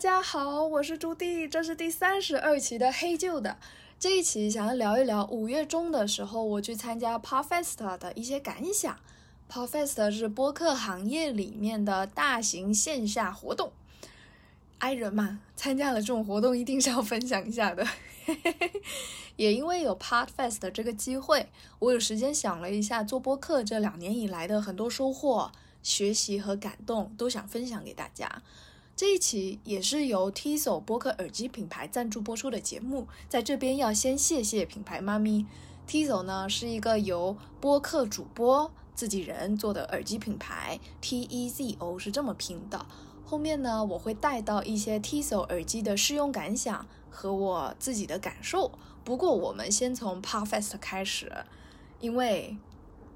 大家好，我是朱棣，这是第三十二期的黑旧的。这一期想要聊一聊五月中的时候我去参加 Podfest 的一些感想。Podfest 是播客行业里面的大型线下活动，爱人嘛，参加了这种活动一定是要分享一下的。也因为有 Podfest 这个机会，我有时间想了一下做播客这两年以来的很多收获、学习和感动，都想分享给大家。这一期也是由 Tizo 播客耳机品牌赞助播出的节目，在这边要先谢谢品牌妈咪。Tizo 呢是一个由播客主播自己人做的耳机品牌，T E Z O 是这么拼的。后面呢我会带到一些 Tizo 耳机的试用感想和我自己的感受。不过我们先从 Parfest 开始，因为。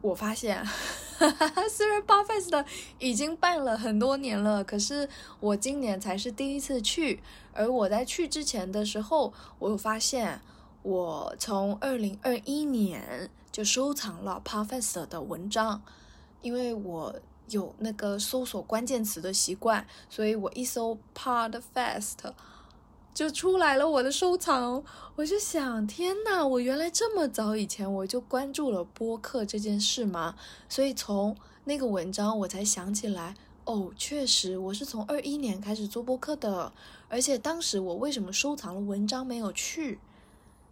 我发现，虽然 Podfest 已经办了很多年了，可是我今年才是第一次去。而我在去之前的时候，我有发现，我从二零二一年就收藏了 Podfest 的文章，因为我有那个搜索关键词的习惯，所以我一搜 Podfest。就出来了我的收藏，我就想，天呐，我原来这么早以前我就关注了播客这件事吗？所以从那个文章我才想起来，哦，确实我是从二一年开始做播客的，而且当时我为什么收藏了文章没有去，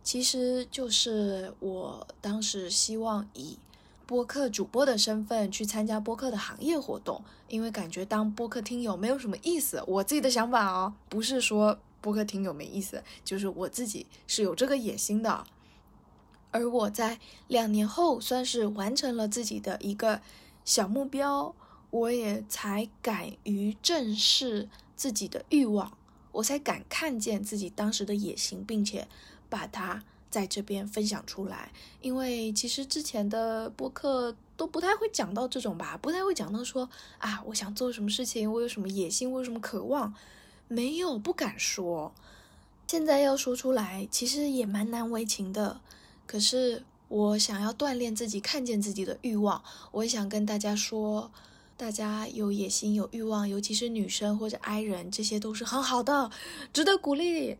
其实就是我当时希望以播客主播的身份去参加播客的行业活动，因为感觉当播客听友没有什么意思，我自己的想法哦，不是说。播客挺有没意思，就是我自己是有这个野心的，而我在两年后算是完成了自己的一个小目标，我也才敢于正视自己的欲望，我才敢看见自己当时的野心，并且把它在这边分享出来。因为其实之前的播客都不太会讲到这种吧，不太会讲到说啊，我想做什么事情，我有什么野心，我有什么渴望。没有，不敢说。现在要说出来，其实也蛮难为情的。可是我想要锻炼自己，看见自己的欲望。我也想跟大家说，大家有野心、有欲望，尤其是女生或者 I 人，这些都是很好的，值得鼓励。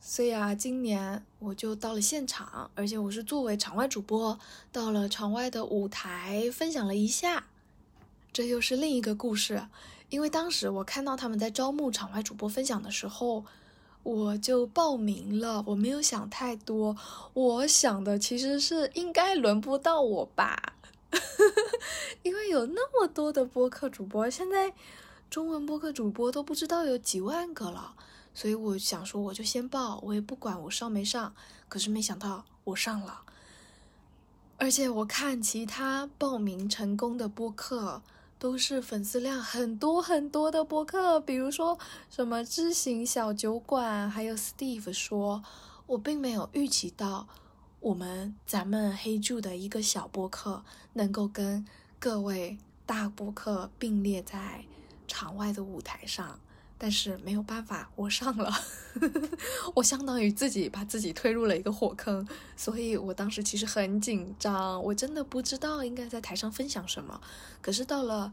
所以啊，今年我就到了现场，而且我是作为场外主播，到了场外的舞台分享了一下。这又是另一个故事。因为当时我看到他们在招募场外主播分享的时候，我就报名了。我没有想太多，我想的其实是应该轮不到我吧，因为有那么多的播客主播，现在中文播客主播都不知道有几万个了，所以我想说我就先报，我也不管我上没上。可是没想到我上了，而且我看其他报名成功的播客。都是粉丝量很多很多的播客，比如说什么知行小酒馆，还有 Steve 说，我并没有预期到我们咱们黑柱的一个小播客能够跟各位大播客并列在场外的舞台上。但是没有办法，我上了，我相当于自己把自己推入了一个火坑，所以我当时其实很紧张，我真的不知道应该在台上分享什么。可是到了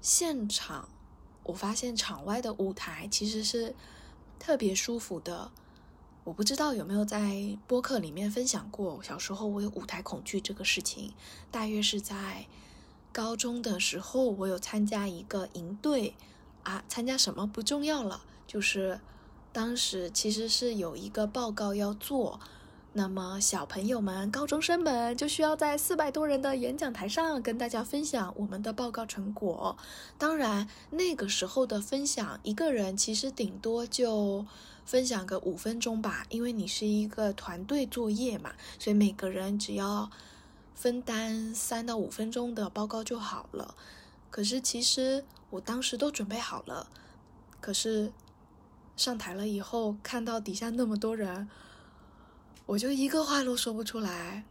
现场，我发现场外的舞台其实是特别舒服的。我不知道有没有在播客里面分享过，小时候我有舞台恐惧这个事情，大约是在高中的时候，我有参加一个营队。啊，参加什么不重要了，就是当时其实是有一个报告要做，那么小朋友们、高中生们就需要在四百多人的演讲台上跟大家分享我们的报告成果。当然，那个时候的分享，一个人其实顶多就分享个五分钟吧，因为你是一个团队作业嘛，所以每个人只要分担三到五分钟的报告就好了。可是其实我当时都准备好了，可是上台了以后看到底下那么多人，我就一个话都说不出来，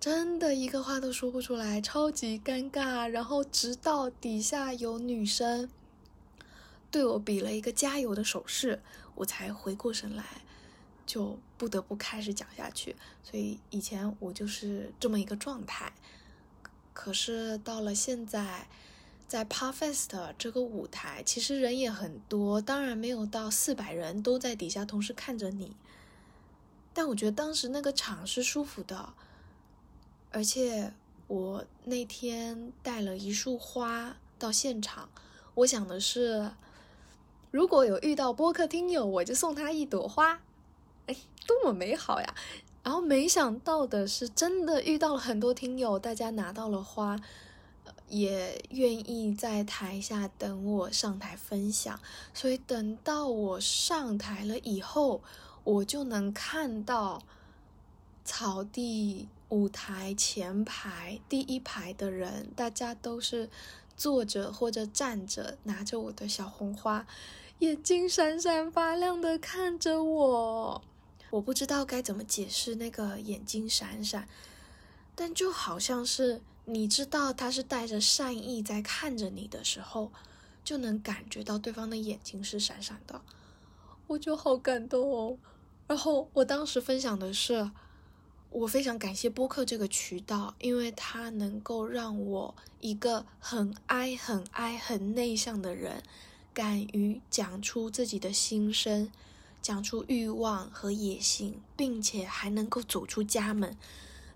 真的一个话都说不出来，超级尴尬。然后直到底下有女生对我比了一个加油的手势，我才回过神来，就不得不开始讲下去。所以以前我就是这么一个状态，可是到了现在。在 Parfest 这个舞台，其实人也很多，当然没有到四百人都在底下同时看着你。但我觉得当时那个场是舒服的，而且我那天带了一束花到现场，我想的是，如果有遇到播客听友，我就送他一朵花，哎，多么美好呀！然后没想到的是，真的遇到了很多听友，大家拿到了花。也愿意在台下等我上台分享，所以等到我上台了以后，我就能看到草地舞台前排第一排的人，大家都是坐着或者站着，拿着我的小红花，眼睛闪闪发亮的看着我。我不知道该怎么解释那个眼睛闪闪，但就好像是。你知道他是带着善意在看着你的时候，就能感觉到对方的眼睛是闪闪的，我就好感动哦。然后我当时分享的是，我非常感谢播客这个渠道，因为它能够让我一个很爱、很爱、很内向的人，敢于讲出自己的心声，讲出欲望和野心，并且还能够走出家门。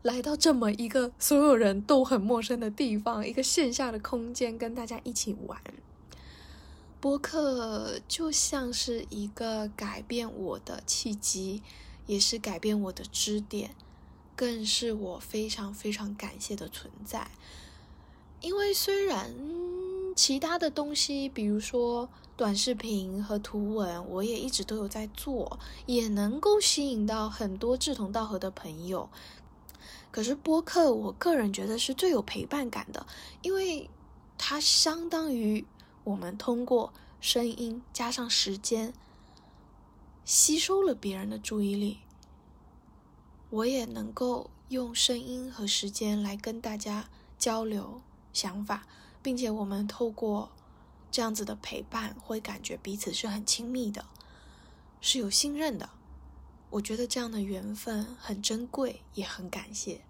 来到这么一个所有人都很陌生的地方，一个线下的空间，跟大家一起玩。播客就像是一个改变我的契机，也是改变我的支点，更是我非常非常感谢的存在。因为虽然其他的东西，比如说短视频和图文，我也一直都有在做，也能够吸引到很多志同道合的朋友。可是播客，我个人觉得是最有陪伴感的，因为它相当于我们通过声音加上时间，吸收了别人的注意力。我也能够用声音和时间来跟大家交流想法，并且我们透过这样子的陪伴，会感觉彼此是很亲密的，是有信任的。我觉得这样的缘分很珍贵，也很感谢。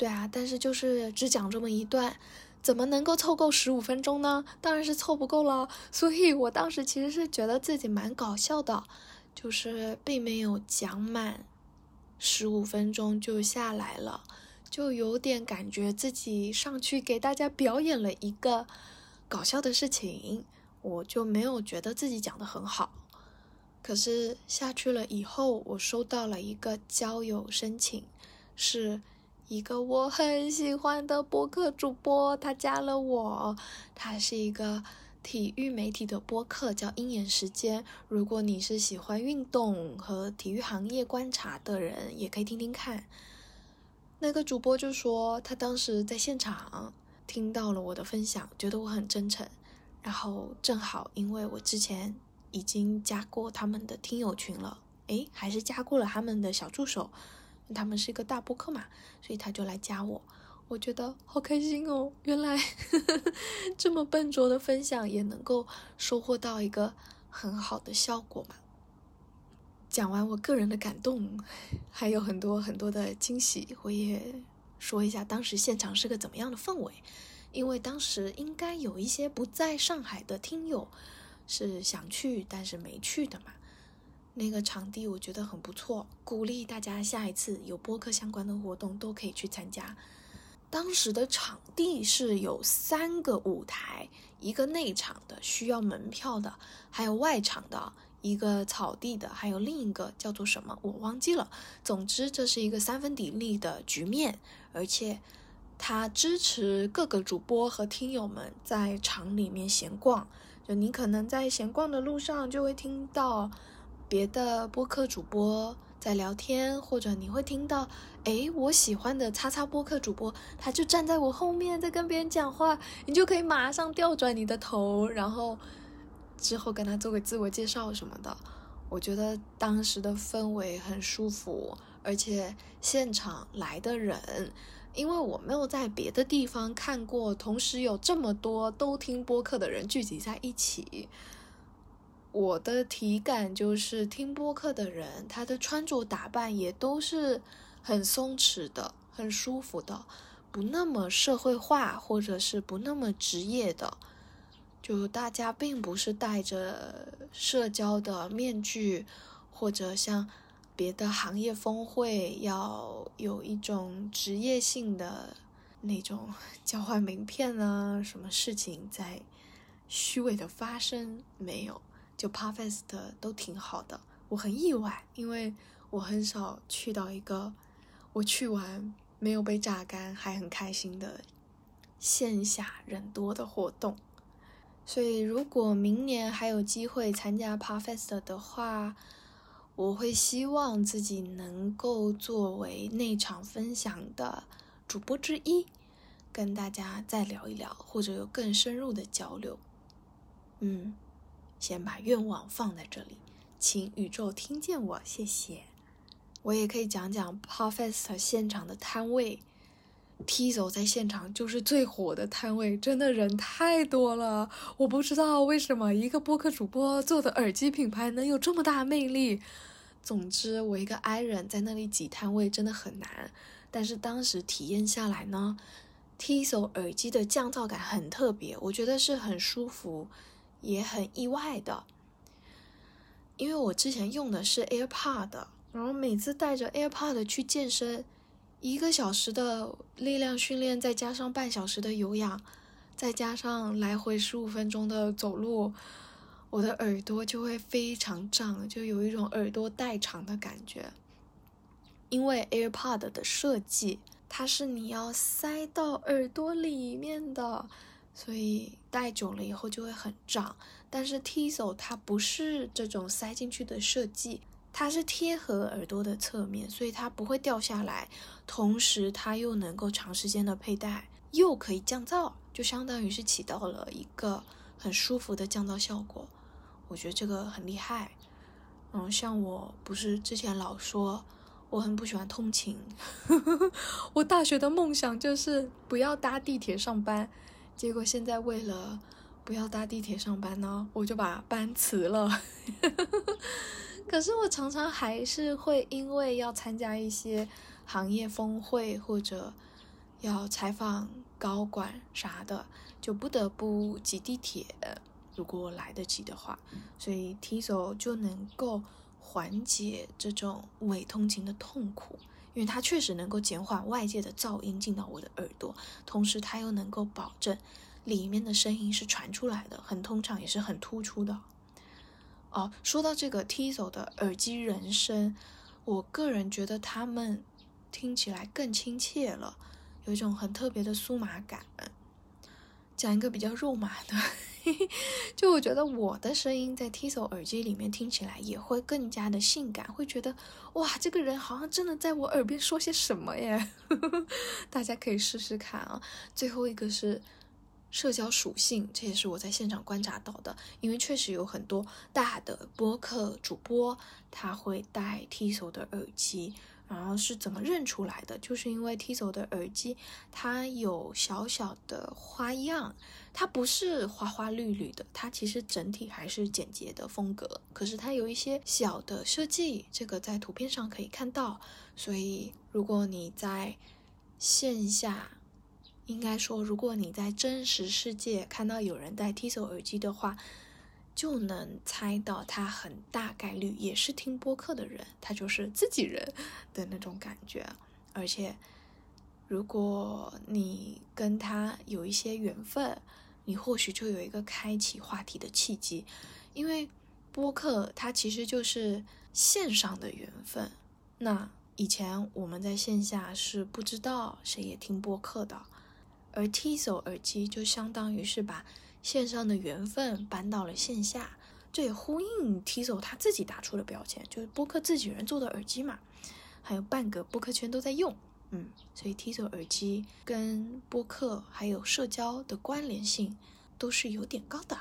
对啊，但是就是只讲这么一段，怎么能够凑够十五分钟呢？当然是凑不够了。所以我当时其实是觉得自己蛮搞笑的，就是并没有讲满十五分钟就下来了，就有点感觉自己上去给大家表演了一个搞笑的事情，我就没有觉得自己讲的很好。可是下去了以后，我收到了一个交友申请，是一个我很喜欢的播客主播，他加了我。他是一个体育媒体的播客，叫鹰眼时间。如果你是喜欢运动和体育行业观察的人，也可以听听看。那个主播就说，他当时在现场听到了我的分享，觉得我很真诚。然后正好因为我之前。已经加过他们的听友群了，诶，还是加过了他们的小助手，他们是一个大播客嘛，所以他就来加我，我觉得好开心哦，原来呵 呵这么笨拙的分享也能够收获到一个很好的效果嘛。讲完我个人的感动，还有很多很多的惊喜，我也说一下当时现场是个怎么样的氛围，因为当时应该有一些不在上海的听友。是想去但是没去的嘛？那个场地我觉得很不错，鼓励大家下一次有播客相关的活动都可以去参加。当时的场地是有三个舞台，一个内场的需要门票的，还有外场的一个草地的，还有另一个叫做什么我忘记了。总之这是一个三分鼎立的局面，而且它支持各个主播和听友们在场里面闲逛。就你可能在闲逛的路上，就会听到别的播客主播在聊天，或者你会听到，哎，我喜欢的叉叉播客主播，他就站在我后面在跟别人讲话，你就可以马上调转你的头，然后之后跟他做个自我介绍什么的。我觉得当时的氛围很舒服，而且现场来的人。因为我没有在别的地方看过，同时有这么多都听播客的人聚集在一起，我的体感就是听播客的人，他的穿着打扮也都是很松弛的、很舒服的，不那么社会化，或者是不那么职业的，就大家并不是戴着社交的面具，或者像别的行业峰会要有一种职业性的那种 交换名片啊，什么事情在虚伪的发生没有？就 Parfest 都挺好的，我很意外，因为我很少去到一个我去完。没有被榨干，还很开心的线下人多的活动，所以如果明年还有机会参加 Parfest 的话，我会希望自己能够作为那场分享的主播之一，跟大家再聊一聊，或者有更深入的交流。嗯，先把愿望放在这里，请宇宙听见我，谢谢。我也可以讲讲 Parfest 现场的摊位，Tizo 在现场就是最火的摊位，真的人太多了。我不知道为什么一个播客主播做的耳机品牌能有这么大魅力。总之，我一个 I 人在那里挤摊位真的很难。但是当时体验下来呢，Tizo 耳机的降噪感很特别，我觉得是很舒服，也很意外的。因为我之前用的是 AirPod。然后每次带着 AirPod 去健身，一个小时的力量训练，再加上半小时的有氧，再加上来回十五分钟的走路，我的耳朵就会非常胀，就有一种耳朵代偿的感觉。因为 AirPod 的设计，它是你要塞到耳朵里面的，所以戴久了以后就会很胀。但是 Tizo 它不是这种塞进去的设计。它是贴合耳朵的侧面，所以它不会掉下来，同时它又能够长时间的佩戴，又可以降噪，就相当于是起到了一个很舒服的降噪效果。我觉得这个很厉害。嗯，像我不是之前老说我很不喜欢通勤，我大学的梦想就是不要搭地铁上班，结果现在为了不要搭地铁上班呢，我就把班辞了。可是我常常还是会因为要参加一些行业峰会或者要采访高管啥的，就不得不挤地铁。如果来得及的话，所以 Tizo 就能够缓解这种伪通勤的痛苦，因为它确实能够减缓外界的噪音进到我的耳朵，同时它又能够保证里面的声音是传出来的，很通畅也是很突出的。哦，说到这个 Tizo 的耳机人声，我个人觉得他们听起来更亲切了，有一种很特别的酥麻感。讲一个比较肉麻的，就我觉得我的声音在 Tizo 耳机里面听起来也会更加的性感，会觉得哇，这个人好像真的在我耳边说些什么耶。大家可以试试看啊。最后一个是。社交属性，这也是我在现场观察到的。因为确实有很多大的播客主播，他会戴 Tizo 的耳机，然后是怎么认出来的？就是因为 Tizo 的耳机，它有小小的花样，它不是花花绿绿的，它其实整体还是简洁的风格。可是它有一些小的设计，这个在图片上可以看到。所以如果你在线下，应该说，如果你在真实世界看到有人戴 Tizo 耳机的话，就能猜到他很大概率也是听播客的人，他就是自己人的那种感觉。而且，如果你跟他有一些缘分，你或许就有一个开启话题的契机。因为播客它其实就是线上的缘分。那以前我们在线下是不知道谁也听播客的。而 Tizo 耳机就相当于是把线上的缘分搬到了线下，这也呼应 Tizo 他自己打出的标签，就是播客自己人做的耳机嘛，还有半个播客圈都在用，嗯，所以 Tizo 耳机跟播客还有社交的关联性都是有点高的。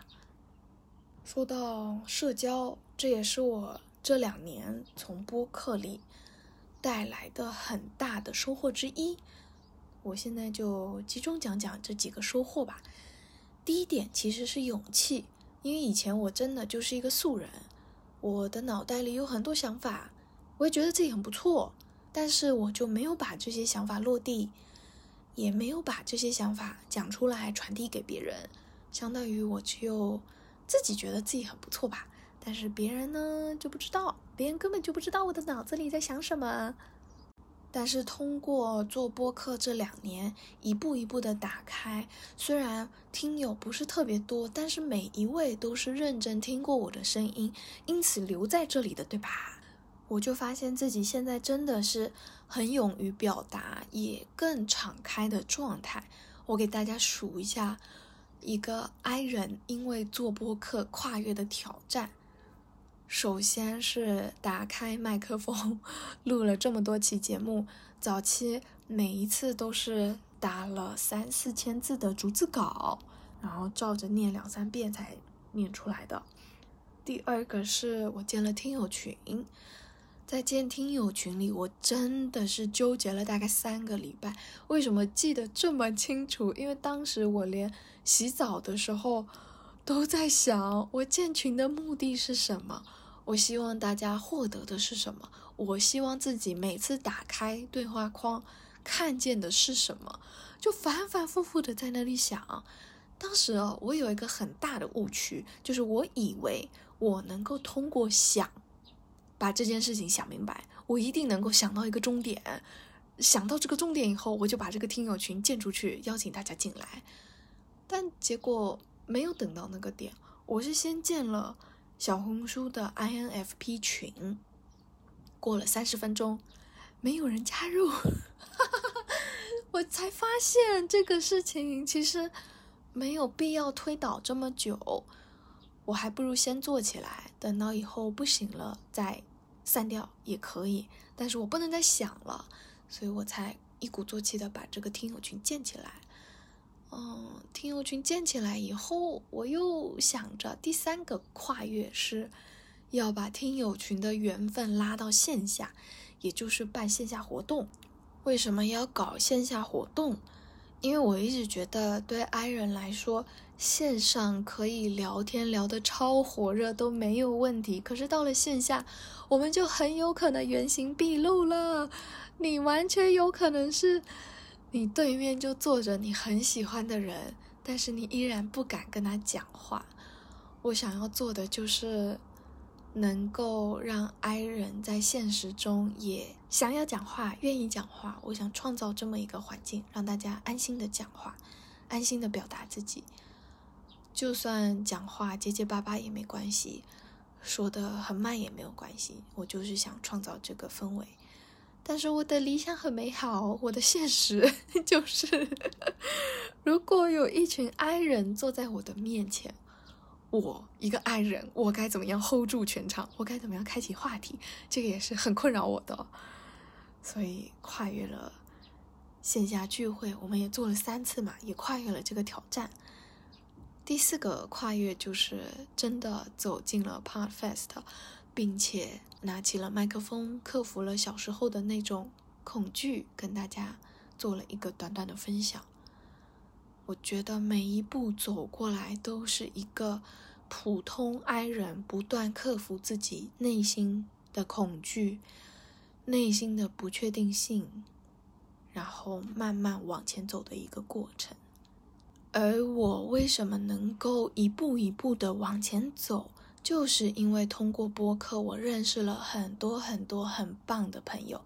说到社交，这也是我这两年从播客里带来的很大的收获之一。我现在就集中讲讲这几个收获吧。第一点其实是勇气，因为以前我真的就是一个素人，我的脑袋里有很多想法，我也觉得自己很不错，但是我就没有把这些想法落地。也没有把这些想法讲出来传递给别人，相当于我只有自己觉得自己很不错吧，但是别人呢就不知道，别人根本就不知道我的脑子里在想什么。但是通过做播客这两年，一步一步的打开，虽然听友不是特别多，但是每一位都是认真听过我的声音，因此留在这里的，对吧？我就发现自己现在真的是很勇于表达，也更敞开的状态。我给大家数一下，一个 I 人因为做播客跨越的挑战。首先是打开麦克风，录了这么多期节目，早期每一次都是打了三四千字的逐字稿，然后照着念两三遍才念出来的。第二个是我建了听友群，在建听友群里，我真的是纠结了大概三个礼拜。为什么记得这么清楚？因为当时我连洗澡的时候都在想，我建群的目的是什么。我希望大家获得的是什么？我希望自己每次打开对话框看见的是什么？就反反复复的在那里想。当时哦，我有一个很大的误区，就是我以为我能够通过想把这件事情想明白，我一定能够想到一个终点。想到这个终点以后，我就把这个听友群建出去，邀请大家进来。但结果没有等到那个点，我是先建了。小红书的 INFP 群，过了三十分钟，没有人加入，我才发现这个事情其实没有必要推导这么久，我还不如先做起来，等到以后不行了再散掉也可以，但是我不能再想了，所以我才一鼓作气的把这个听友群建起来。嗯，听友群建起来以后，我又想着第三个跨越是，要把听友群的缘分拉到线下，也就是办线下活动。为什么要搞线下活动？因为我一直觉得，对 I 人来说，线上可以聊天聊得超火热都没有问题，可是到了线下，我们就很有可能原形毕露了。你完全有可能是。你对面就坐着你很喜欢的人，但是你依然不敢跟他讲话。我想要做的就是能够让 I 人在现实中也想要讲话、愿意讲话。我想创造这么一个环境，让大家安心的讲话，安心的表达自己。就算讲话结结巴巴也没关系，说的很慢也没有关系。我就是想创造这个氛围。但是我的理想很美好，我的现实 就是，如果有一群爱人坐在我的面前，我一个爱人，我该怎么样 hold 住全场？我该怎么样开启话题？这个也是很困扰我的。所以跨越了线下聚会，我们也做了三次嘛，也跨越了这个挑战。第四个跨越就是真的走进了 Part Fest。并且拿起了麦克风，克服了小时候的那种恐惧，跟大家做了一个短短的分享。我觉得每一步走过来都是一个普通 I 人不断克服自己内心的恐惧、内心的不确定性，然后慢慢往前走的一个过程。而我为什么能够一步一步的往前走？就是因为通过播客，我认识了很多很多很棒的朋友，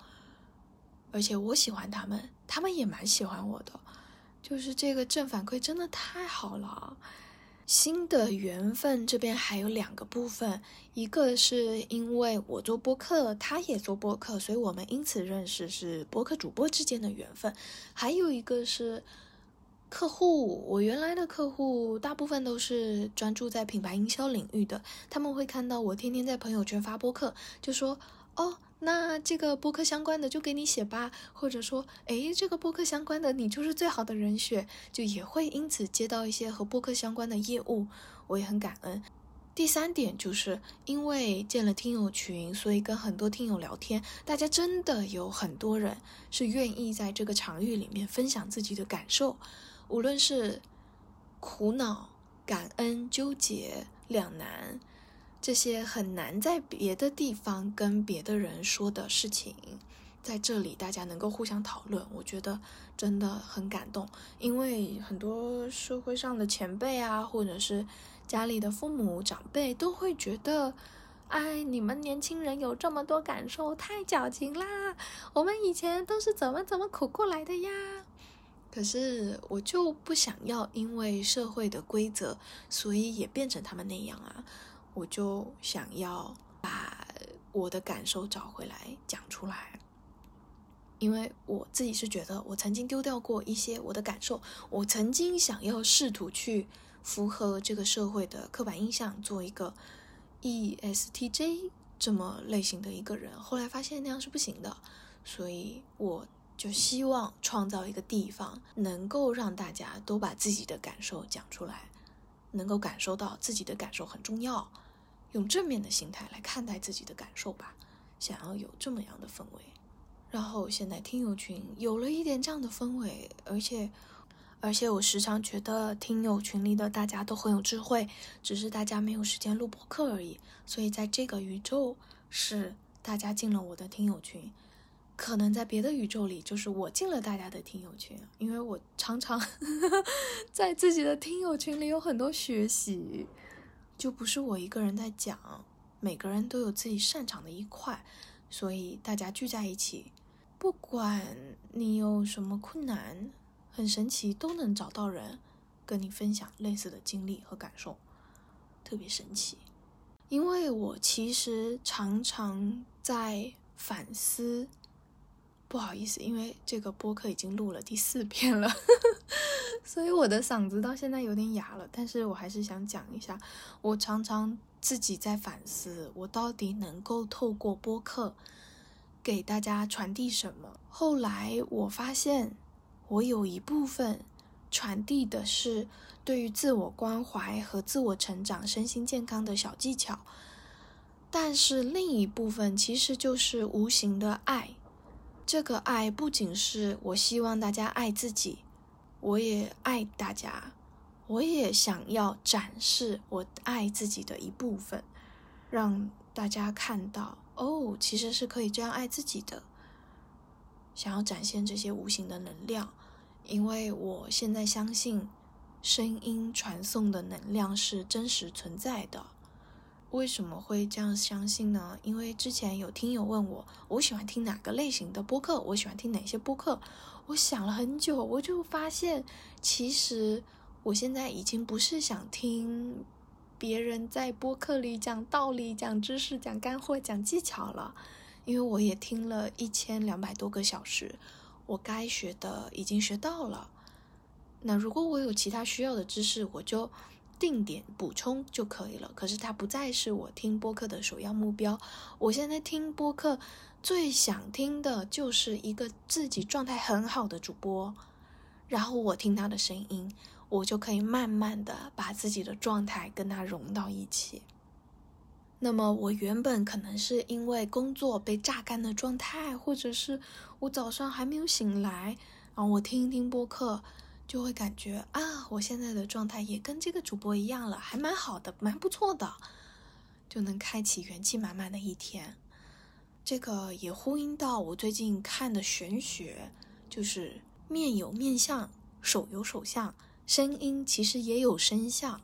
而且我喜欢他们，他们也蛮喜欢我的，就是这个正反馈真的太好了。新的缘分这边还有两个部分，一个是因为我做播客，他也做播客，所以我们因此认识，是播客主播之间的缘分。还有一个是。客户，我原来的客户大部分都是专注在品牌营销领域的，他们会看到我天天在朋友圈发播客，就说哦，那这个播客相关的就给你写吧，或者说，诶，这个播客相关的你就是最好的人选，就也会因此接到一些和播客相关的业务，我也很感恩。第三点就是因为建了听友群，所以跟很多听友聊天，大家真的有很多人是愿意在这个场域里面分享自己的感受。无论是苦恼、感恩、纠结、两难，这些很难在别的地方跟别的人说的事情，在这里大家能够互相讨论，我觉得真的很感动。因为很多社会上的前辈啊，或者是家里的父母长辈，都会觉得，哎，你们年轻人有这么多感受，太矫情啦！我们以前都是怎么怎么苦过来的呀。可是我就不想要因为社会的规则，所以也变成他们那样啊！我就想要把我的感受找回来，讲出来。因为我自己是觉得，我曾经丢掉过一些我的感受，我曾经想要试图去符合这个社会的刻板印象，做一个 ESTJ 这么类型的一个人，后来发现那样是不行的，所以我。就希望创造一个地方，能够让大家都把自己的感受讲出来，能够感受到自己的感受很重要，用正面的心态来看待自己的感受吧。想要有这么样的氛围，然后现在听友群有了一点这样的氛围，而且，而且我时常觉得听友群里的大家都很有智慧，只是大家没有时间录播课而已。所以在这个宇宙，是大家进了我的听友群。可能在别的宇宙里，就是我进了大家的听友群，因为我常常 在自己的听友群里有很多学习，就不是我一个人在讲，每个人都有自己擅长的一块，所以大家聚在一起，不管你有什么困难，很神奇都能找到人跟你分享类似的经历和感受，特别神奇。因为我其实常常在反思。不好意思，因为这个播客已经录了第四遍了，所以我的嗓子到现在有点哑了。但是我还是想讲一下，我常常自己在反思，我到底能够透过播客给大家传递什么。后来我发现，我有一部分传递的是对于自我关怀和自我成长、身心健康的小技巧，但是另一部分其实就是无形的爱。这个爱不仅是我希望大家爱自己，我也爱大家，我也想要展示我爱自己的一部分，让大家看到哦，其实是可以这样爱自己的。想要展现这些无形的能量，因为我现在相信声音传送的能量是真实存在的。为什么会这样相信呢？因为之前有听友问我，我喜欢听哪个类型的播客？我喜欢听哪些播客？我想了很久，我就发现，其实我现在已经不是想听别人在播客里讲道理、讲知识、讲干货、讲技巧了，因为我也听了一千两百多个小时，我该学的已经学到了。那如果我有其他需要的知识，我就。定点补充就可以了。可是它不再是我听播客的首要目标。我现在听播客最想听的就是一个自己状态很好的主播，然后我听他的声音，我就可以慢慢的把自己的状态跟他融到一起。那么我原本可能是因为工作被榨干的状态，或者是我早上还没有醒来，然后我听一听播客。就会感觉啊，我现在的状态也跟这个主播一样了，还蛮好的，蛮不错的，就能开启元气满满的一天。这个也呼应到我最近看的玄学，就是面有面相，手有手相，声音其实也有声相。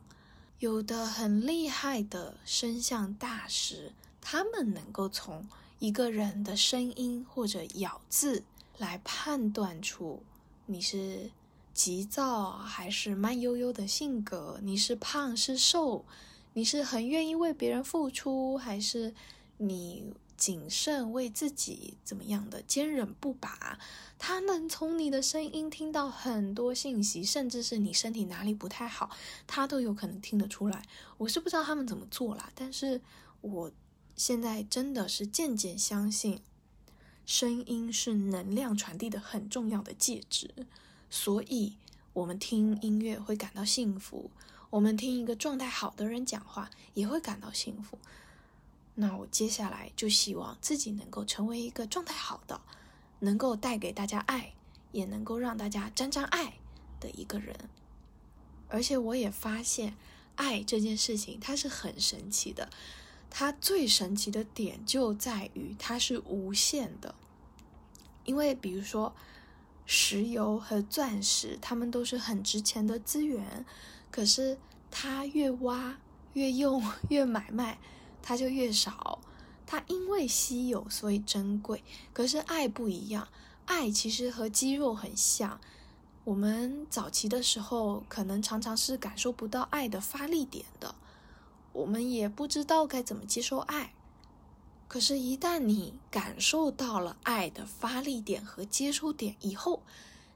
有的很厉害的声相大师，他们能够从一个人的声音或者咬字来判断出你是。急躁还是慢悠悠的性格？你是胖是瘦？你是很愿意为别人付出，还是你谨慎为自己怎么样的坚韧不拔？他能从你的声音听到很多信息，甚至是你身体哪里不太好，他都有可能听得出来。我是不知道他们怎么做啦，但是我现在真的是渐渐相信，声音是能量传递的很重要的介质。所以，我们听音乐会感到幸福，我们听一个状态好的人讲话也会感到幸福。那我接下来就希望自己能够成为一个状态好的，能够带给大家爱，也能够让大家沾沾爱的一个人。而且，我也发现，爱这件事情它是很神奇的，它最神奇的点就在于它是无限的。因为比如说石油和钻石，它们都是很值钱的资源，可是它越挖越用越买卖，它就越少。它因为稀有所以珍贵，可是爱不一样，爱其实和肌肉很像。我们早期的时候，可能常常是感受不到爱的发力点的，我们也不知道该怎么接受爱。可是，一旦你感受到了爱的发力点和接收点以后，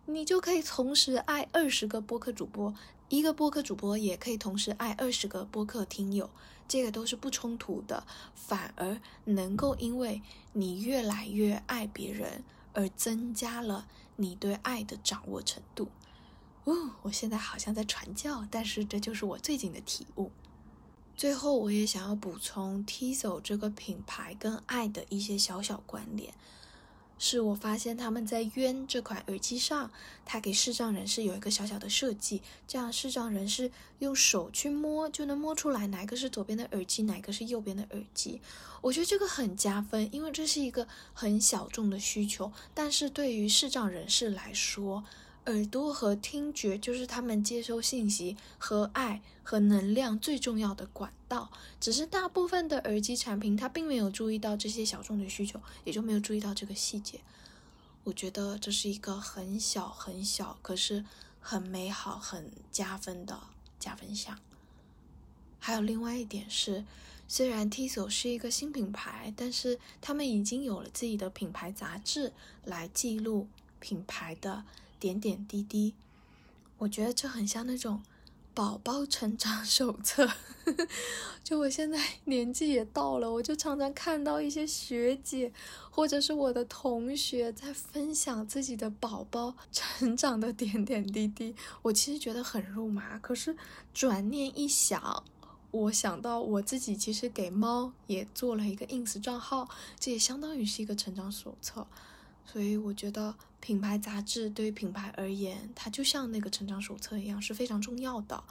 你就可以同时爱二十个播客主播，一个播客主播也可以同时爱二十个播客听友，这个都是不冲突的，反而能够因为你越来越爱别人而增加了。你对爱的掌握程度，哦，我现在好像在传教，但是这就是我最近的体悟。最后，我也想要补充 Tizo 这个品牌跟爱的一些小小关联，是我发现他们在渊这款耳机上，它给视障人士有一个小小的设计，这样视障人士用手去摸就能摸出来哪个是左边的耳机，哪个是右边的耳机。我觉得这个很加分，因为这是一个很小众的需求，但是对于视障人士来说，耳朵和听觉就是他们接收信息和爱和能量最重要的管道。只是大部分的耳机产品，它并没有注意到这些小众的需求，也就没有注意到这个细节。我觉得这是一个很小很小，可是很美好、很加分的加分项。还有另外一点是。虽然 Tizo 是一个新品牌，但是他们已经有了自己的品牌杂志来记录品牌的点点滴滴。我觉得这很像那种宝宝成长手册。就我现在 年纪也到了，我就常常看到一些学姐或者是我的同学在分享自己的宝宝成长的点点滴滴，我其实觉得很肉麻。可是转念一想，我想到我自己其实给猫也做了一个 ins 账号，这也相当于是一个成长手册，所以我觉得品牌杂志对于品牌而言，它就像那个成长手册一样是非常重要的。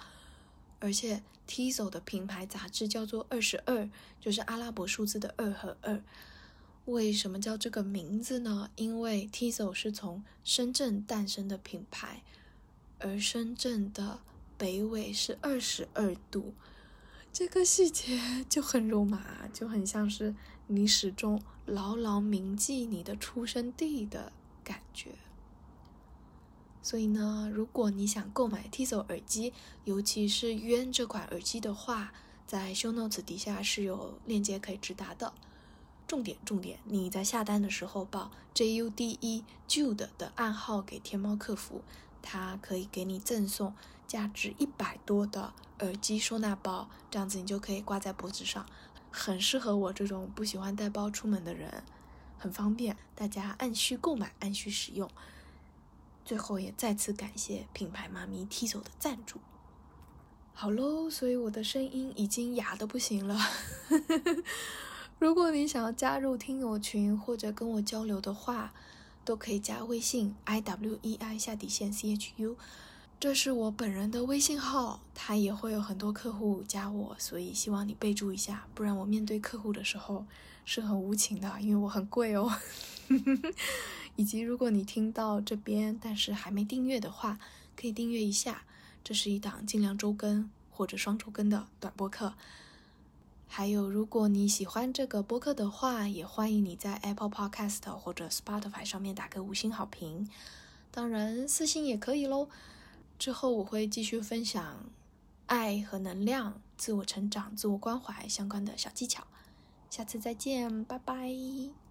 而且 Tizo 的品牌杂志叫做二十二，就是阿拉伯数字的二和二。为什么叫这个名字呢？因为 Tizo 是从深圳诞生的品牌，而深圳的北纬是二十二度。这个细节就很肉麻，就很像是你始终牢牢铭记你的出生地的感觉。所以呢，如果你想购买 Tizo 耳机，尤其是渊这款耳机的话，在 Show Notes 底下是有链接可以直达的。重点重点，你在下单的时候报 JUDE Jude 的暗号给天猫客服，它可以给你赠送价值一百多的。耳机收纳包，这样子你就可以挂在脖子上，很适合我这种不喜欢带包出门的人，很方便，大家按需购买，按需使用。最后也再次感谢品牌妈咪 T 走的赞助。好喽，所以我的声音已经哑的不行了。如果你想要加入听友群或者跟我交流的话，都可以加微信 i w e i 下底线 c h u。这是我本人的微信号，他也会有很多客户加我，所以希望你备注一下，不然我面对客户的时候是很无情的，因为我很贵哦。以及如果你听到这边但是还没订阅的话，可以订阅一下，这是一档尽量周更或者双周更的短播客。还有，如果你喜欢这个播客的话，也欢迎你在 Apple Podcast 或者 Spotify 上面打个五星好评，当然私信也可以喽。之后我会继续分享爱和能量、自我成长、自我关怀相关的小技巧。下次再见，拜拜。